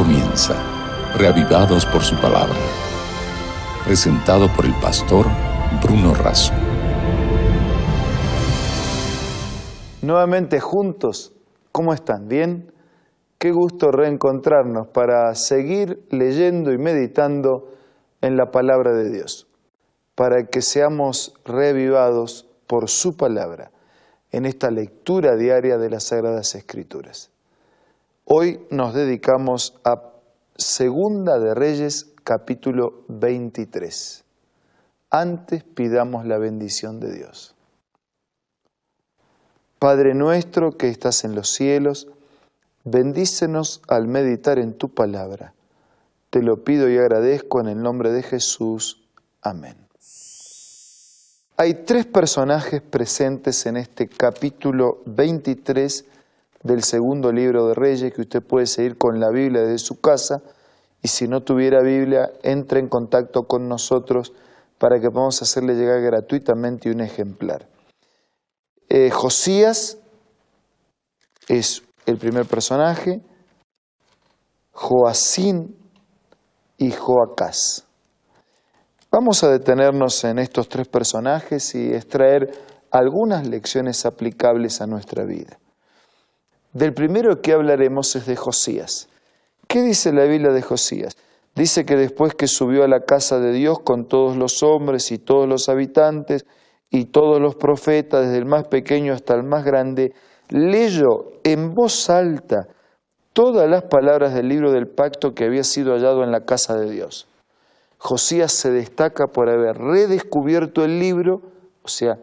comienza, reavivados por su palabra. Presentado por el pastor Bruno Razo. Nuevamente juntos, ¿cómo están? ¿Bien? Qué gusto reencontrarnos para seguir leyendo y meditando en la palabra de Dios, para que seamos reavivados por su palabra en esta lectura diaria de las Sagradas Escrituras. Hoy nos dedicamos a Segunda de Reyes capítulo 23. Antes pidamos la bendición de Dios. Padre nuestro que estás en los cielos, bendícenos al meditar en tu palabra. Te lo pido y agradezco en el nombre de Jesús. Amén. Hay tres personajes presentes en este capítulo 23 del segundo libro de Reyes que usted puede seguir con la Biblia desde su casa y si no tuviera Biblia, entre en contacto con nosotros para que podamos hacerle llegar gratuitamente un ejemplar. Eh, Josías es el primer personaje, Joacín y Joacás. Vamos a detenernos en estos tres personajes y extraer algunas lecciones aplicables a nuestra vida. Del primero que hablaremos es de Josías. ¿Qué dice la Biblia de Josías? Dice que después que subió a la casa de Dios con todos los hombres y todos los habitantes y todos los profetas, desde el más pequeño hasta el más grande, leyó en voz alta todas las palabras del libro del pacto que había sido hallado en la casa de Dios. Josías se destaca por haber redescubierto el libro, o sea,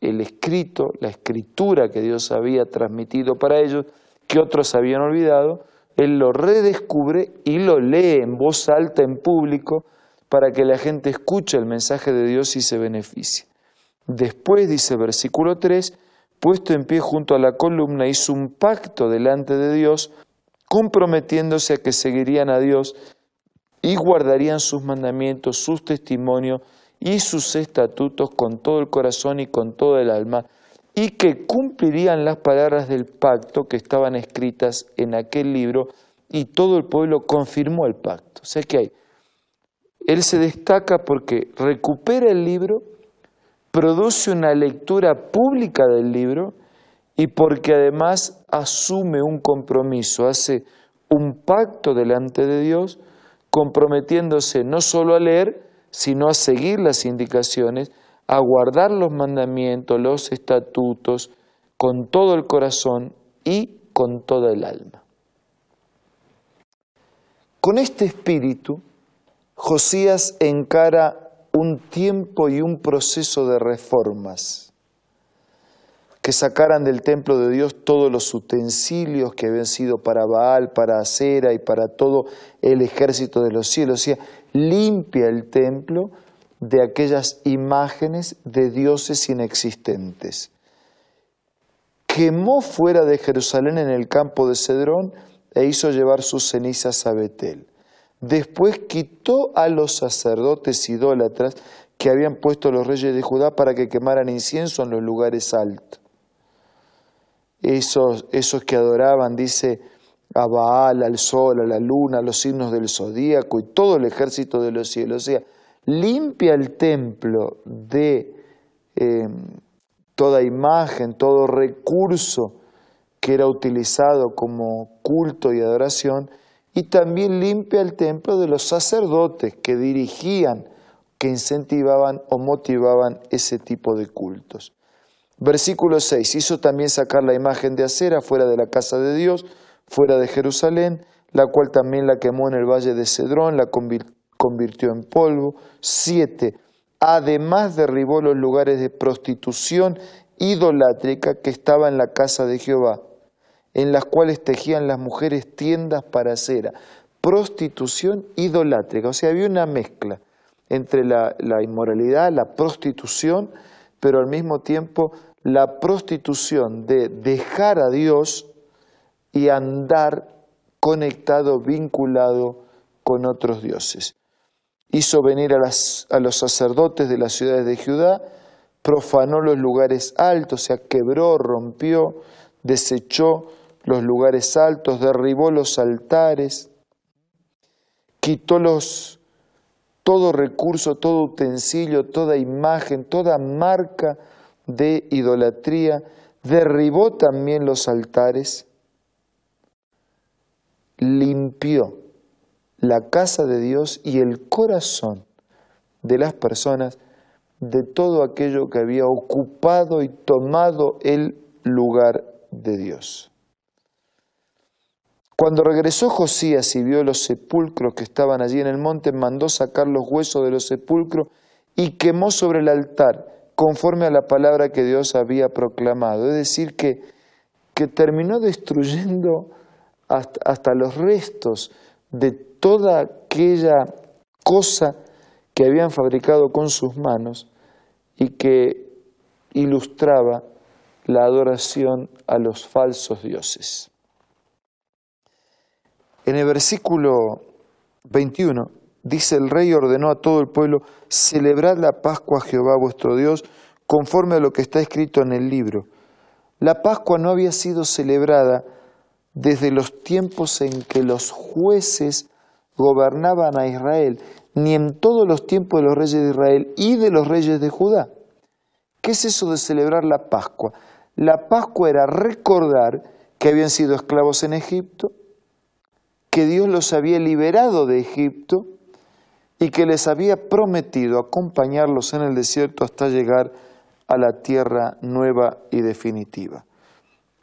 el escrito, la escritura que Dios había transmitido para ellos, que otros habían olvidado, Él lo redescubre y lo lee en voz alta en público para que la gente escuche el mensaje de Dios y se beneficie. Después, dice versículo 3, puesto en pie junto a la columna, hizo un pacto delante de Dios, comprometiéndose a que seguirían a Dios y guardarían sus mandamientos, sus testimonios y sus estatutos con todo el corazón y con todo el alma, y que cumplirían las palabras del pacto que estaban escritas en aquel libro, y todo el pueblo confirmó el pacto. O sea que hay, él se destaca porque recupera el libro, produce una lectura pública del libro, y porque además asume un compromiso, hace un pacto delante de Dios, comprometiéndose no solo a leer, sino a seguir las indicaciones, a guardar los mandamientos, los estatutos, con todo el corazón y con toda el alma. Con este espíritu, Josías encara un tiempo y un proceso de reformas que sacaran del templo de Dios todos los utensilios que habían sido para Baal, para Acera y para todo el ejército de los cielos. O sea, limpia el templo de aquellas imágenes de dioses inexistentes. Quemó fuera de Jerusalén en el campo de Cedrón e hizo llevar sus cenizas a Betel. Después quitó a los sacerdotes idólatras que habían puesto los reyes de Judá para que quemaran incienso en los lugares altos esos, esos que adoraban, dice, a Baal, al sol, a la luna, a los signos del zodíaco y todo el ejército de los cielos. O sea, limpia el templo de em, toda imagen, todo recurso que era utilizado como culto y adoración, y también limpia el templo de los sacerdotes que dirigían, que incentivaban o motivaban ese tipo de cultos. Versículo 6. Hizo también sacar la imagen de acera fuera de la casa de Dios, fuera de Jerusalén, la cual también la quemó en el valle de Cedrón, la convirtió en polvo. 7. Además derribó los lugares de prostitución idolátrica que estaba en la casa de Jehová, en las cuales tejían las mujeres tiendas para cera. Prostitución idolátrica, o sea, había una mezcla entre la, la inmoralidad, la prostitución, pero al mismo tiempo la prostitución de dejar a Dios y andar conectado, vinculado con otros dioses. Hizo venir a, los sacerdotes de las ciudades de Judá, profanó los lugares altos, o sea, quebró, rompió, desechó los lugares altos, derribó los altares, quitó los, todo recurso, todo utensilio, toda imagen, toda marca de idolatría, derribó también los altares, limpió la casa de Dios y el corazón de las personas de todo aquello que había ocupado y tomado el lugar de Dios. Cuando regresó Josías y vio los sepulcros que estaban allí en el monte, mandó sacar los huesos de los sepulcros y quemó sobre el altar, conforme a la palabra que Dios había proclamado. Es decir, que, que terminó destruyendo hasta, los restos de toda aquella cosa que habían fabricado con sus manos y que ilustraba la adoración a los falsos dioses. En el versículo 21 dice, el rey ordenó a todo el pueblo, celebrad la Pascua a Jehová vuestro Dios, conforme a lo que está escrito en el libro. La Pascua no había sido celebrada desde los tiempos en que los jueces gobernaban a Israel, ni en todos los tiempos de los reyes de Israel y de los reyes de Judá. ¿Qué es eso de celebrar la Pascua? La Pascua era recordar que habían sido esclavos en Egipto, que Dios los había liberado de Egipto y que les había prometido acompañarlos en el desierto hasta llegar a la tierra nueva y definitiva.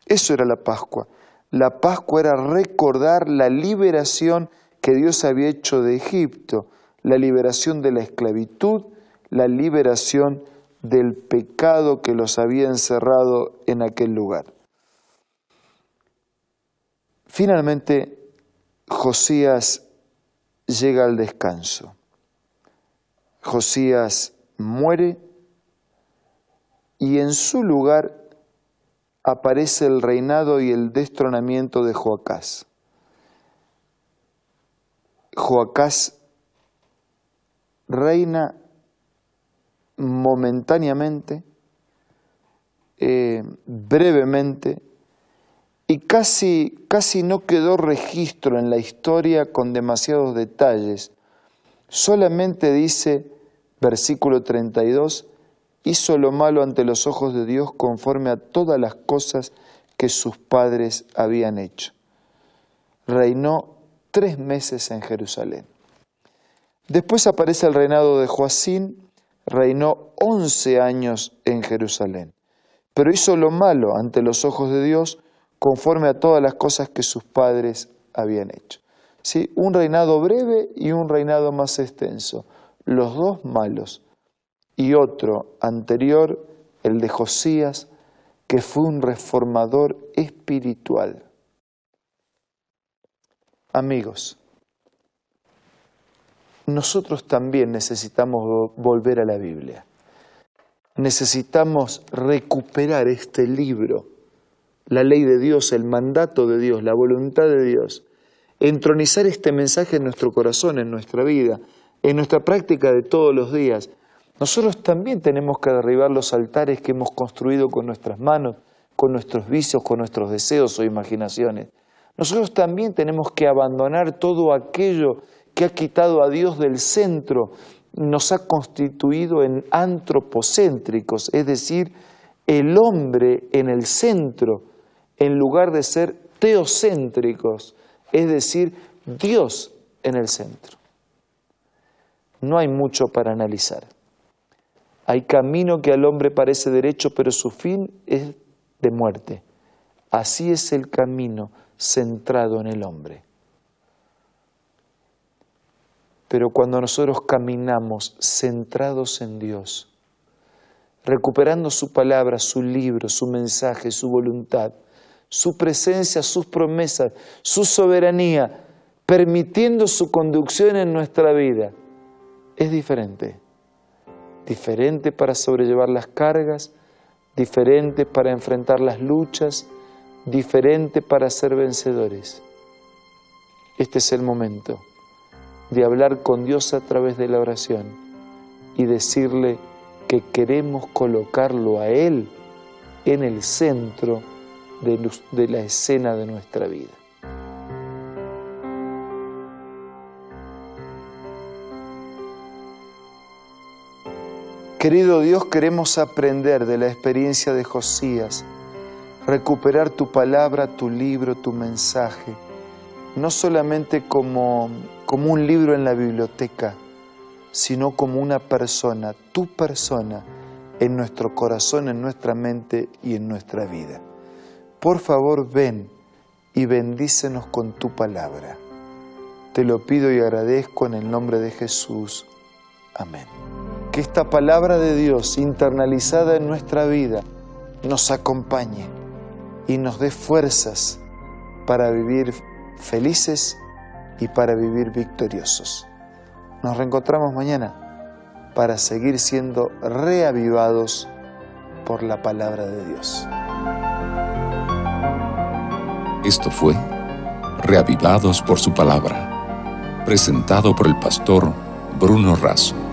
Eso era la Pascua. La Pascua era recordar la liberación que Dios había hecho de Egipto, la liberación de la esclavitud, la liberación del pecado que los había encerrado en aquel lugar. Finalmente, Josías llega al descanso. Josías muere y en su lugar aparece el reinado y el destronamiento de Joacás. Joacás reina momentáneamente, eh, brevemente, y casi, casi no quedó registro en la historia con demasiados detalles. Solamente dice, versículo 32, hizo lo malo ante los ojos de Dios conforme a todas las cosas que sus padres habían hecho. Reinó tres meses en Jerusalén. Después aparece el reinado de Joacín, reinó once años en Jerusalén, pero hizo lo malo ante los ojos de Dios conforme a todas las cosas que sus padres habían hecho. ¿Sí? Un reinado breve y un reinado más extenso, los dos malos, y otro anterior, el de Josías, que fue un reformador espiritual. Amigos, nosotros también necesitamos volver a la Biblia. Necesitamos recuperar este libro la ley de Dios, el mandato de Dios, la voluntad de Dios, entronizar este mensaje en nuestro corazón, en nuestra vida, en nuestra práctica de todos los días. Nosotros también tenemos que derribar los altares que hemos construido con nuestras manos, con nuestros vicios, con nuestros deseos o imaginaciones. Nosotros también tenemos que abandonar todo aquello que ha quitado a Dios del centro, nos ha constituido en antropocéntricos, es decir, el hombre en el centro en lugar de ser teocéntricos, es decir, Dios en el centro. No hay mucho para analizar. Hay camino que al hombre parece derecho, pero su fin es de muerte. Así es el camino centrado en el hombre. Pero cuando nosotros caminamos centrados en Dios, recuperando su palabra, su libro, su mensaje, su voluntad, su presencia, sus promesas, su soberanía, permitiendo su conducción en nuestra vida, es diferente. Diferente para sobrellevar las cargas, diferente para enfrentar las luchas, diferente para ser vencedores. Este es el momento de hablar con Dios a través de la oración y decirle que queremos colocarlo a Él en el centro de, la escena de nuestra vida. Querido Dios, queremos aprender de la experiencia de Josías, recuperar tu palabra, tu libro, tu mensaje, no solamente como, como un libro en la biblioteca, sino como una persona, tu persona, en nuestro corazón, en nuestra mente y en nuestra vida. Por favor, ven y bendícenos con tu palabra. Te lo pido y agradezco en el nombre de Jesús. Amén. Que esta palabra de Dios internalizada en nuestra vida nos acompañe y nos dé fuerzas para vivir felices y para vivir victoriosos. Nos reencontramos mañana para seguir siendo reavivados por la palabra de Dios. Esto fue Reavivados por su palabra, presentado por el pastor Bruno Razo.